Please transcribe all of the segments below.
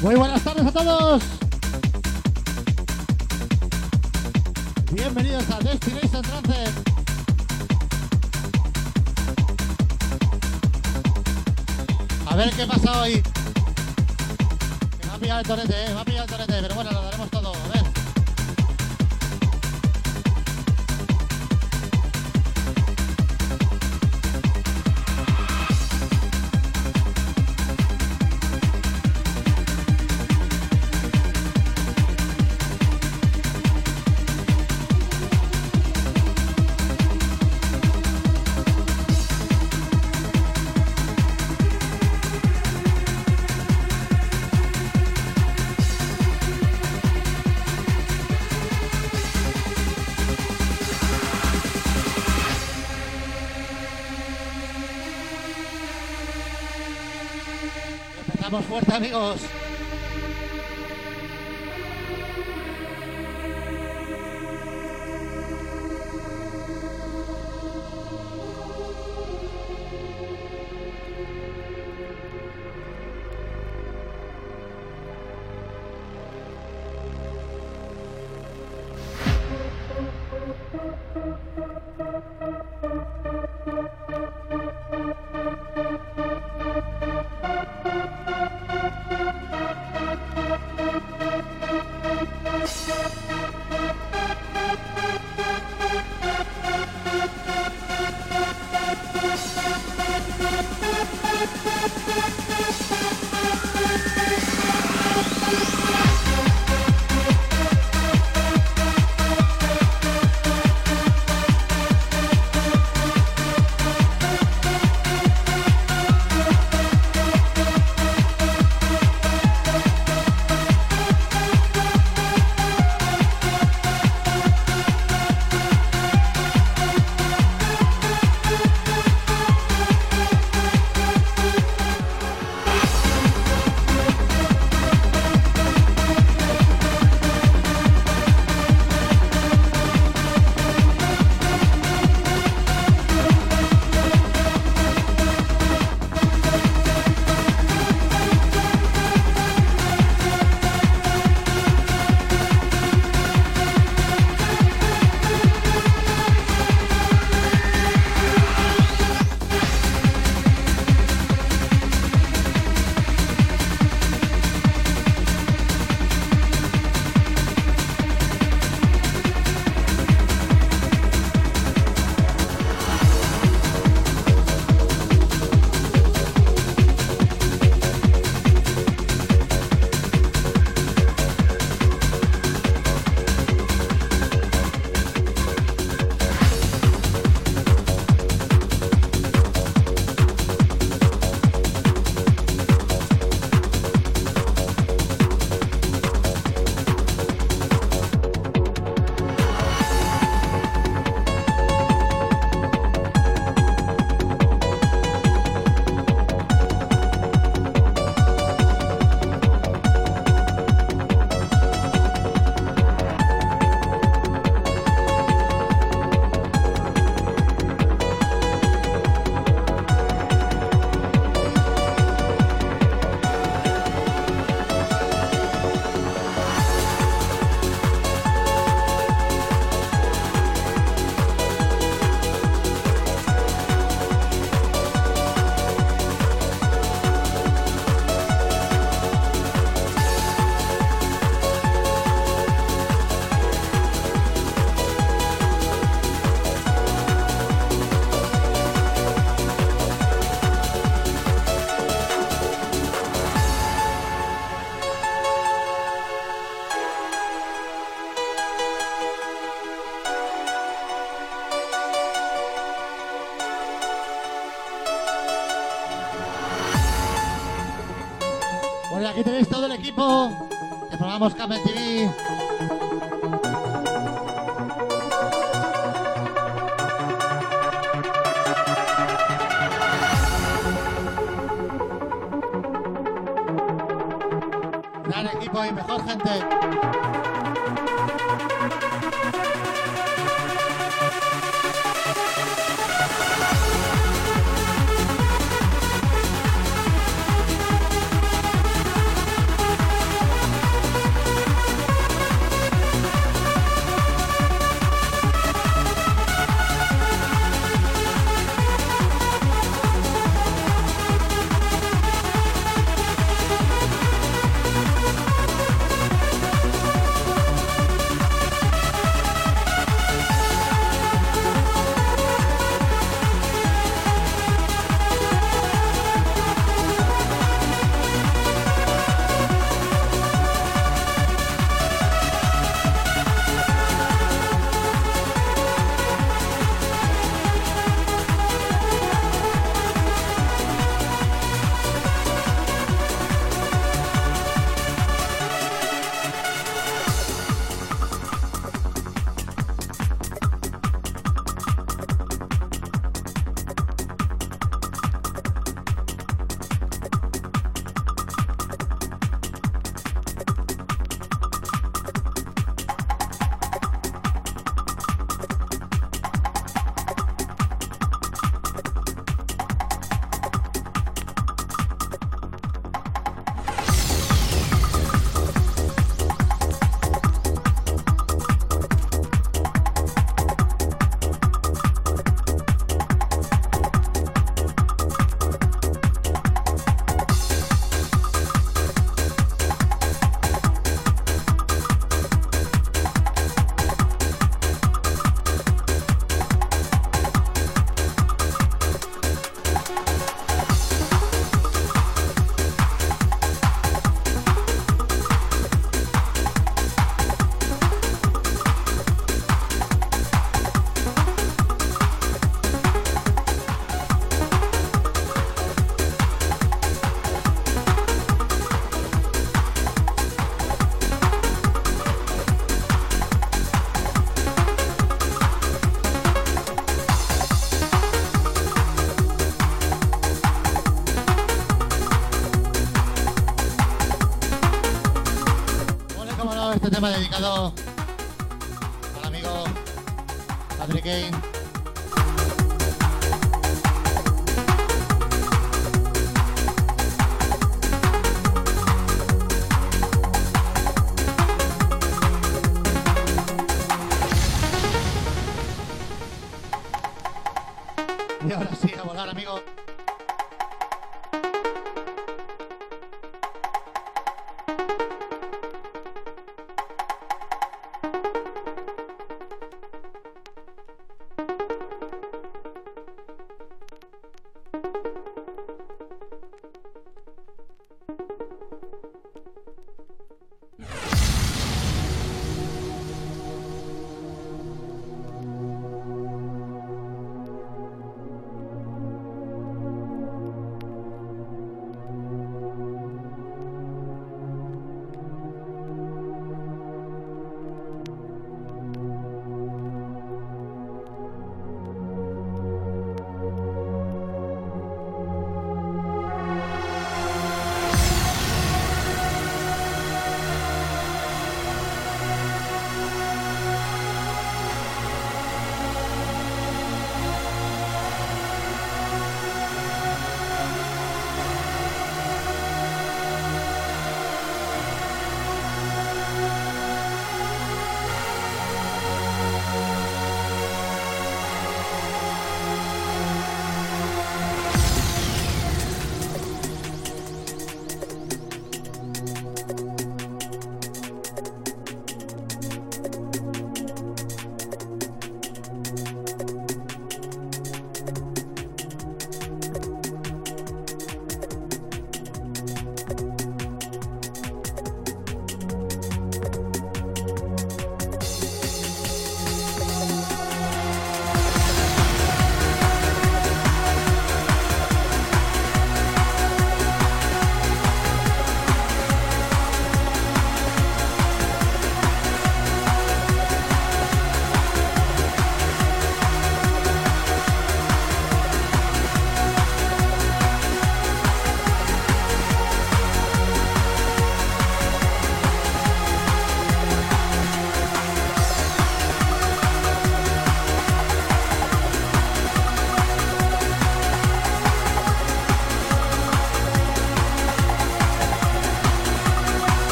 Muy buenas tardes a todos. Bienvenidos a Destination Trance. A ver qué pasa hoy. Que me ha pillado el torete, eh. Me ha pillado el torete, pero bueno, lo daremos todo. Amigos.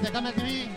DJ Molins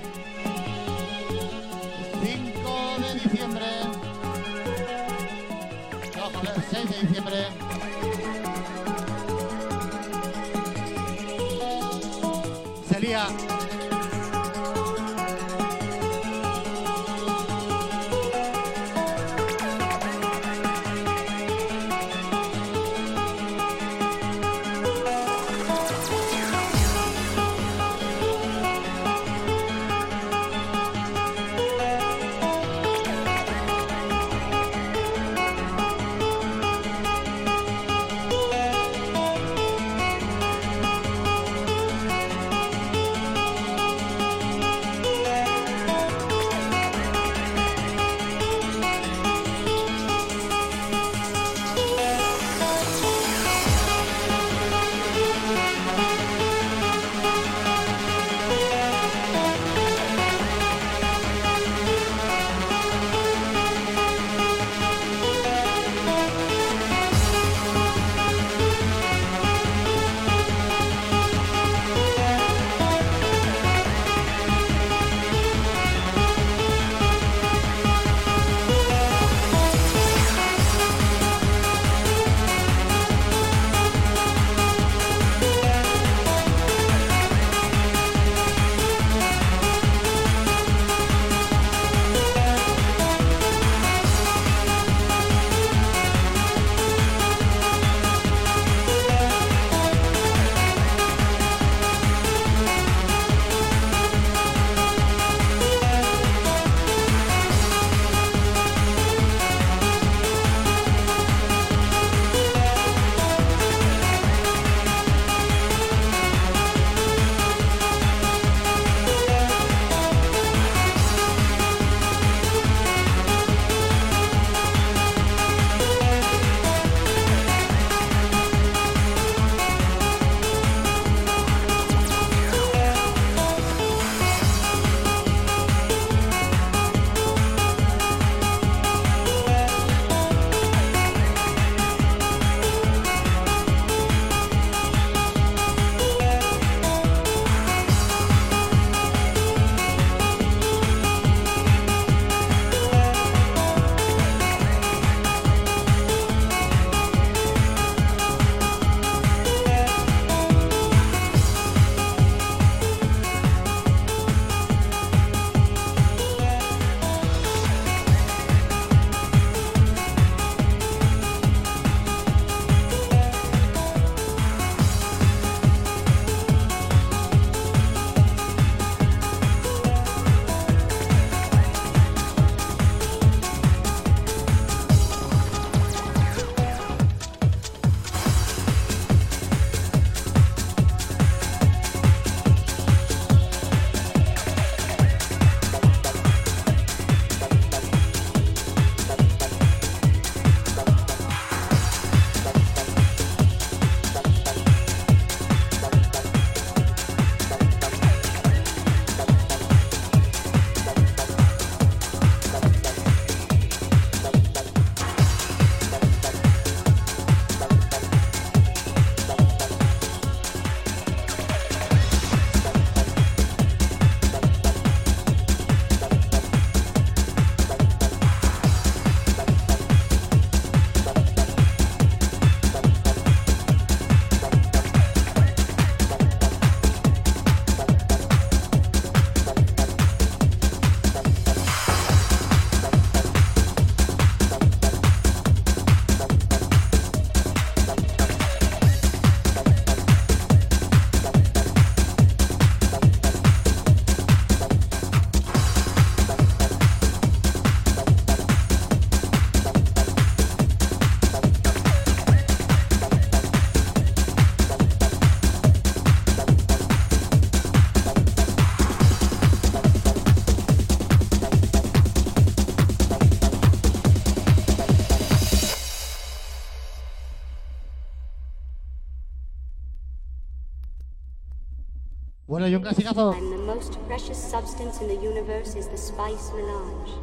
yung clasicazo. And the most precious substance in the universe is the spice melange.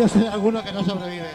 Yo sé de algunos que no sobreviven.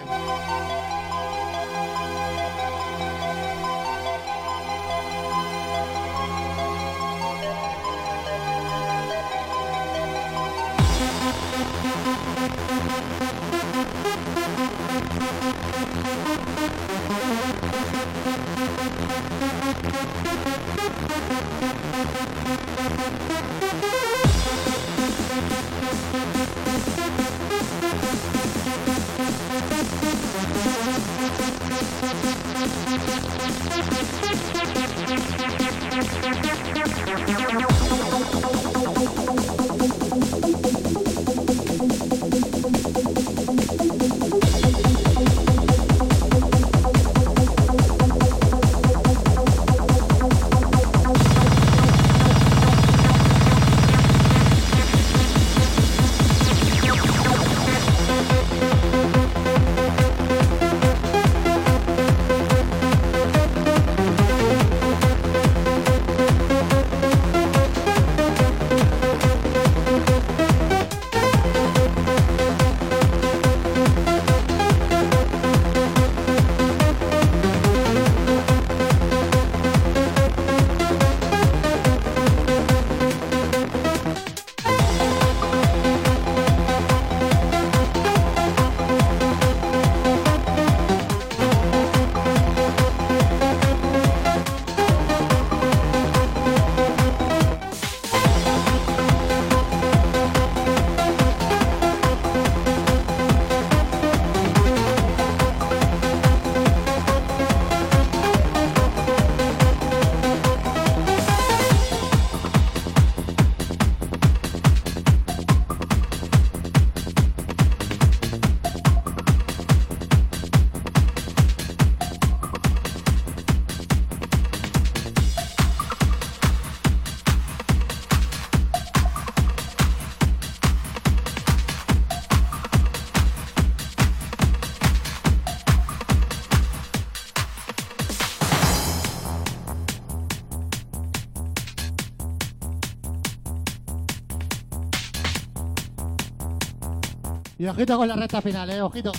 Y ojito con la recta final, eh, ojito.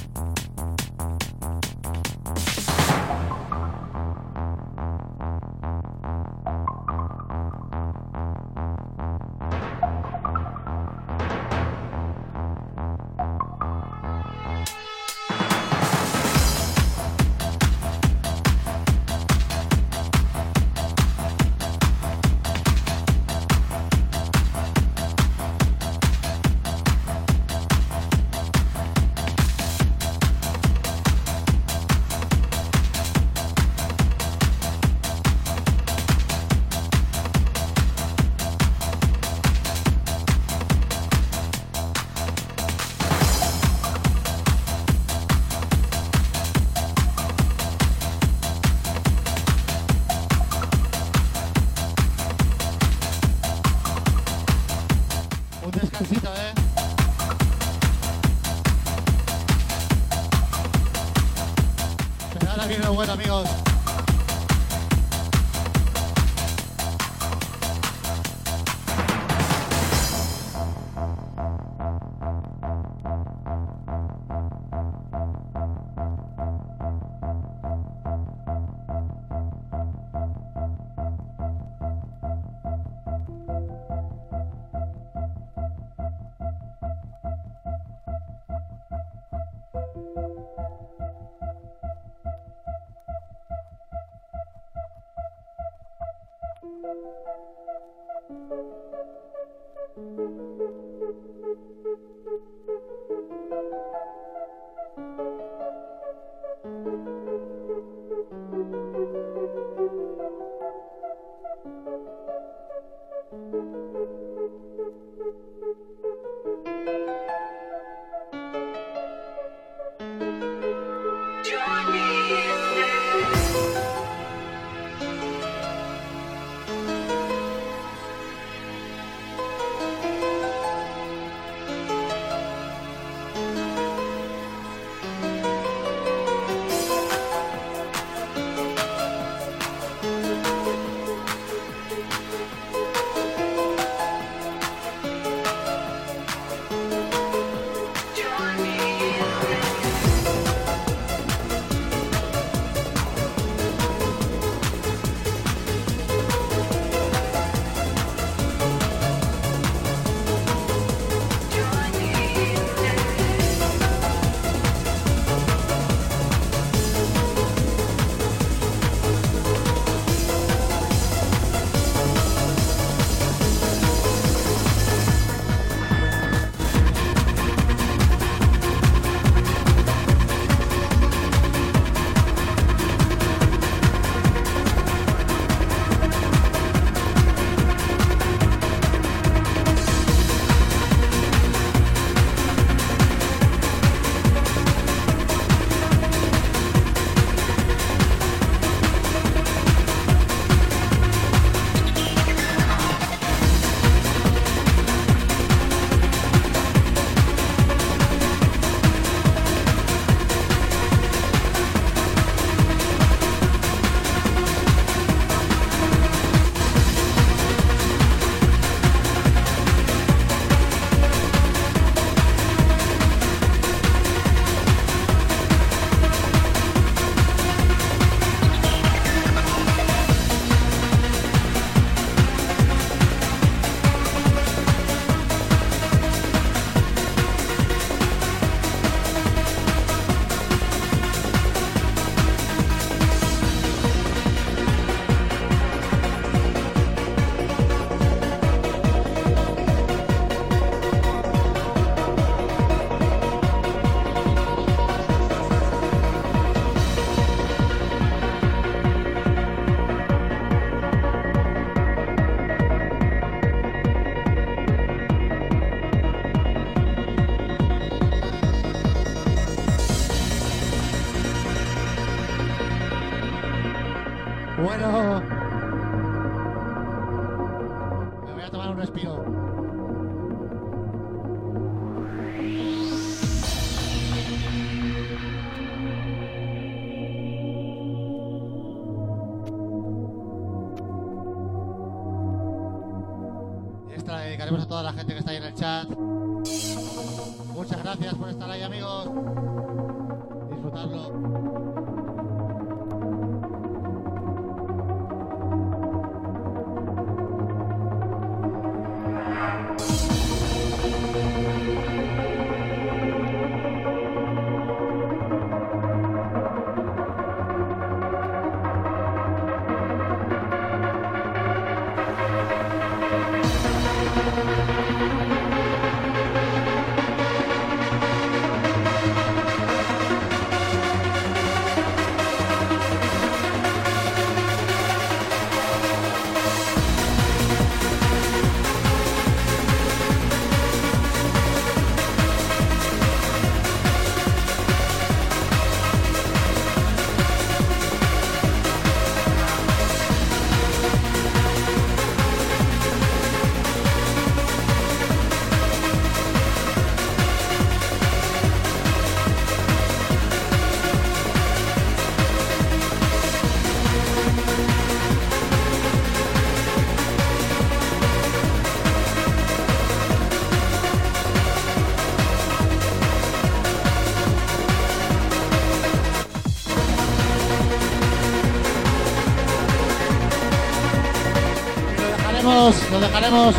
Dejaremos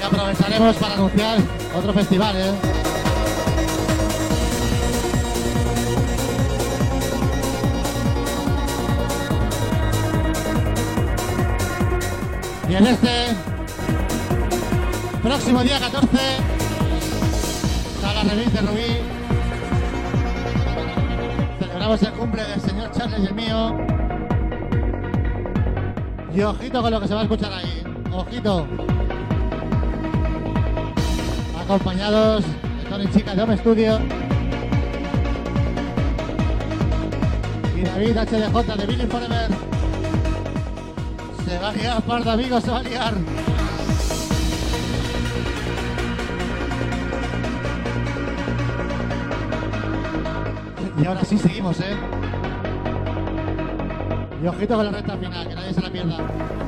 y aprovecharemos para anunciar otro festival, ¿eh? Y en este próximo día 14, Sala Remix de Rubí, celebramos el cumple del señor Charles y el mío. Y ojito con lo que se va a escuchar ahí. Ojito. Acompañados de Tony Chica de Home Studio. Y David HDJ de Billy Forever. Se va a liar, par de amigos, se va a liar. Y ahora sí seguimos, ¿eh? Y ojito con la recta final, que nadie se la pierda.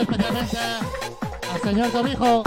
Especialmente al señor Torrijo.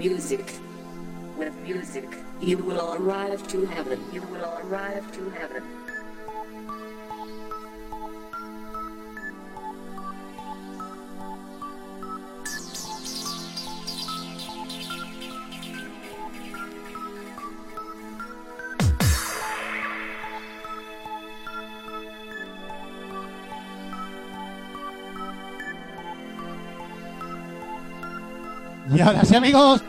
music. With music, you will arrive to heaven. You will arrive to heaven. Y ahora sí amigos,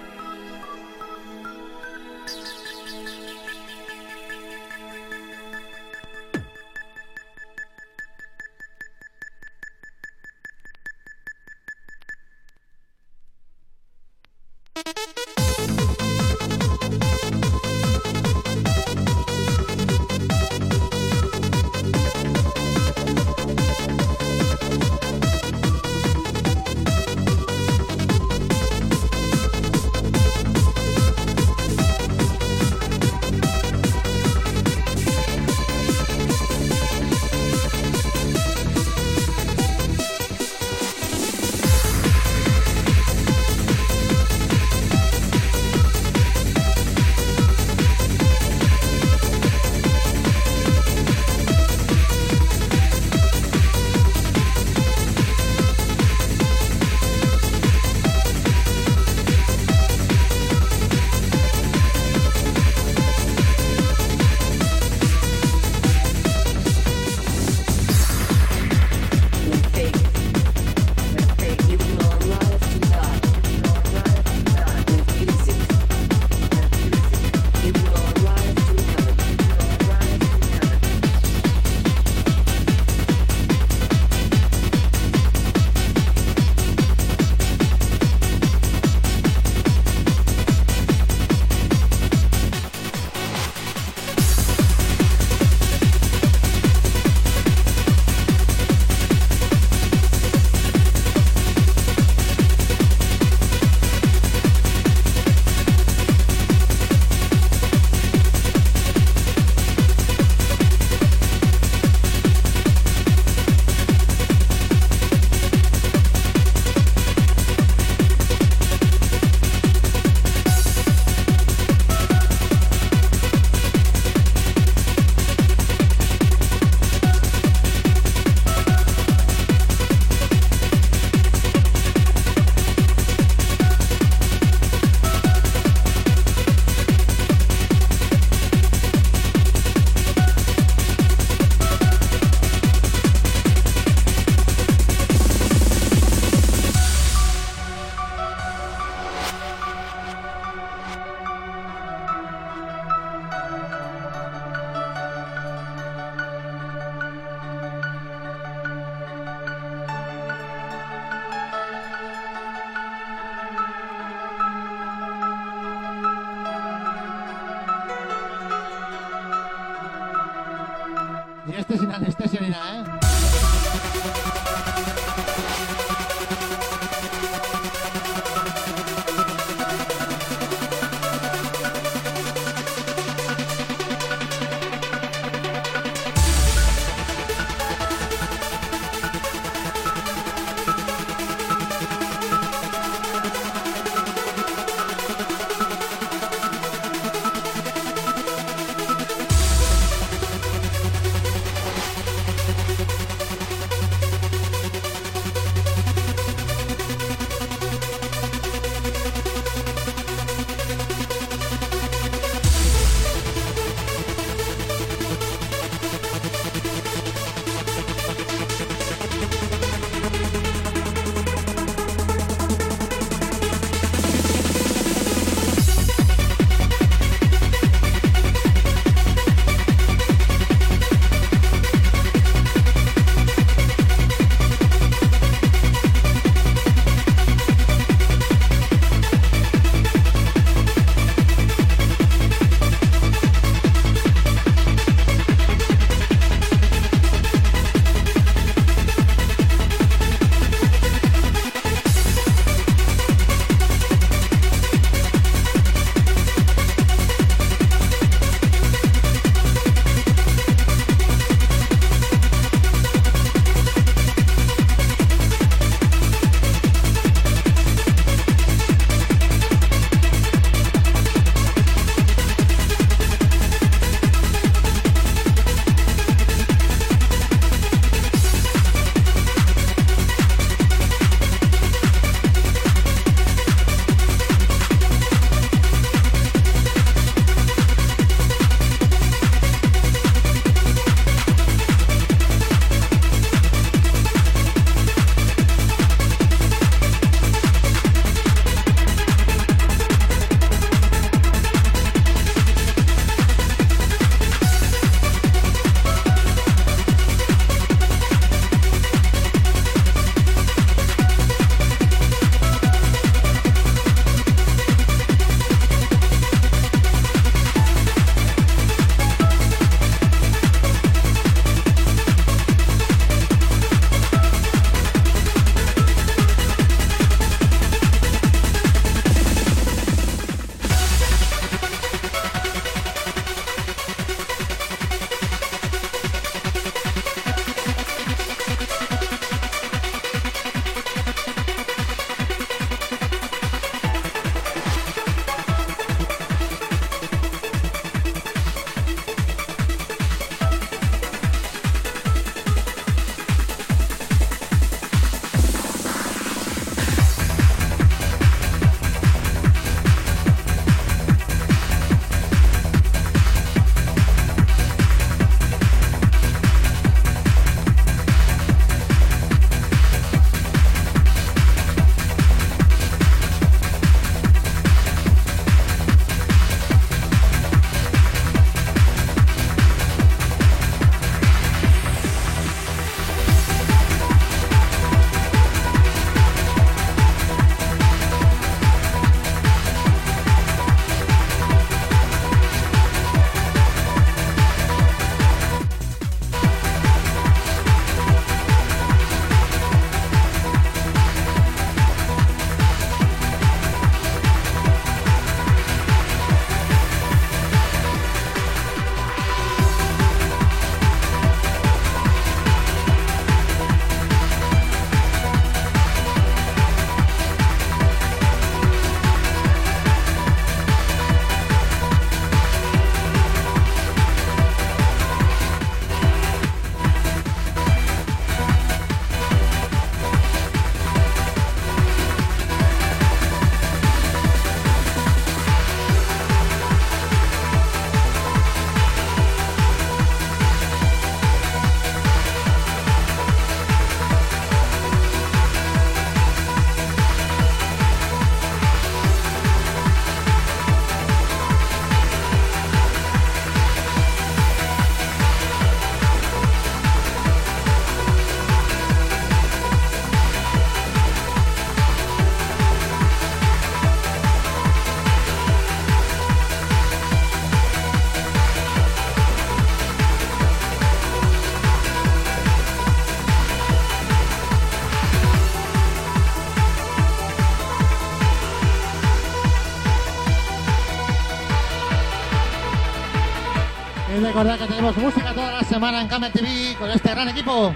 Recordad que tenemos música toda la semana en Camel TV con este gran equipo.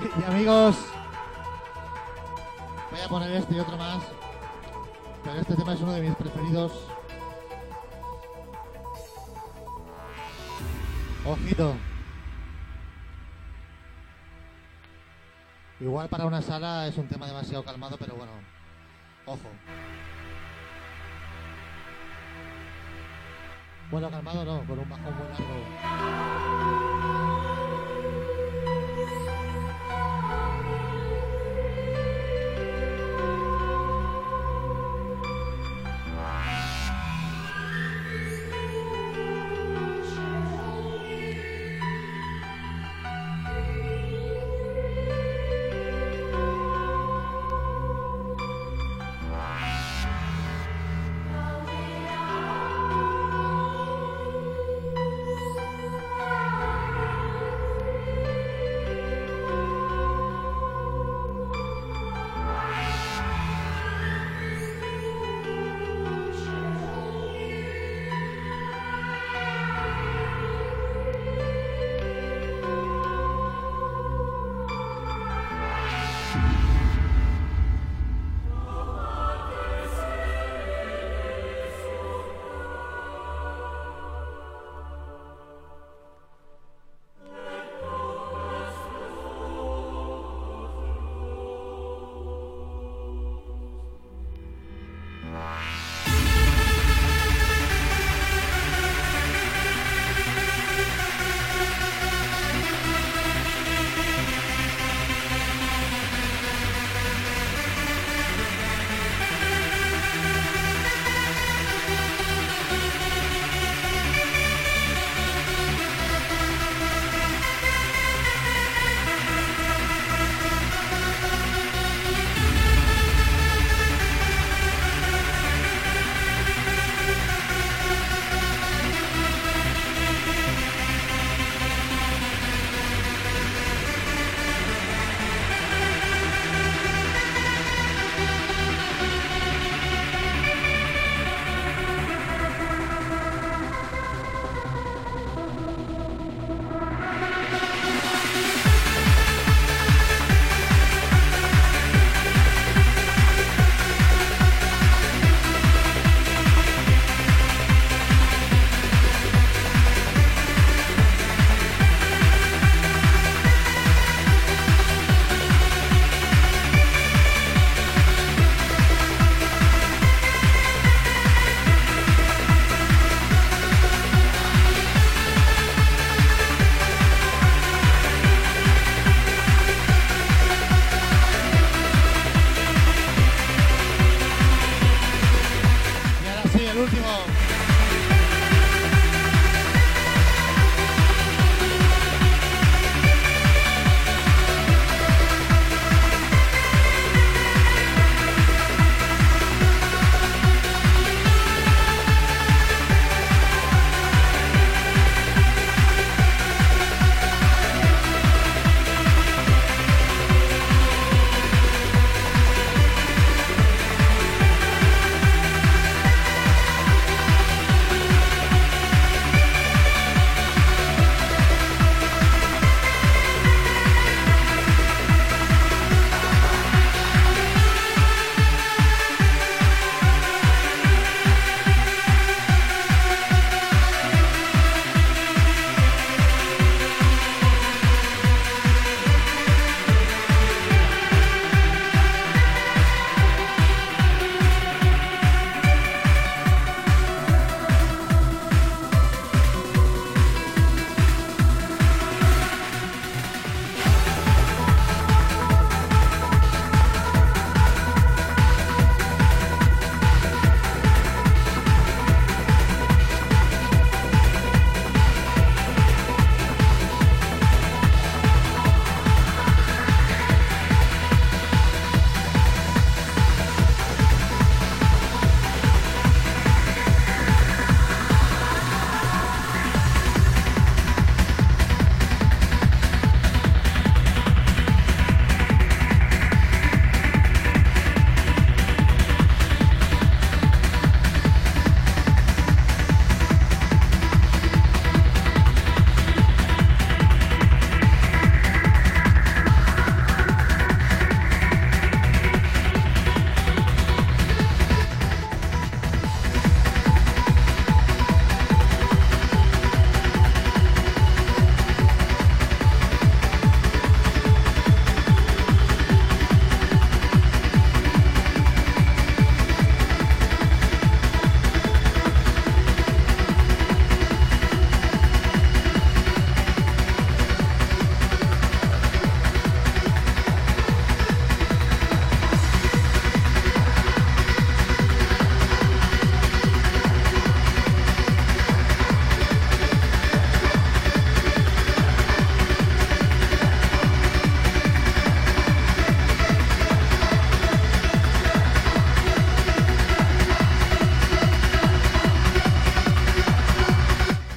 Y amigos, voy a poner este y otro más. Pero este tema es uno de mis preferidos. Ojito. Igual para una sala es un tema demasiado calmado, pero bueno, ojo. Bueno, calmado no, con un bajón muy largo.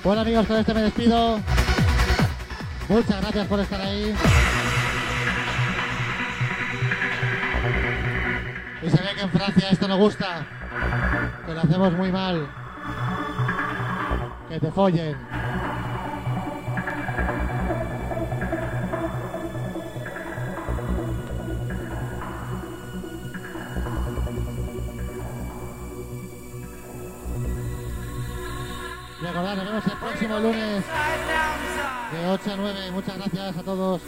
Bueno amigos, con este me despido. Muchas gracias por estar ahí. Y se ve que en Francia esto no gusta. Que lo hacemos muy mal. Que te follen. Nos vemos el próximo lunes de 8 a 9. Muchas gracias a todos.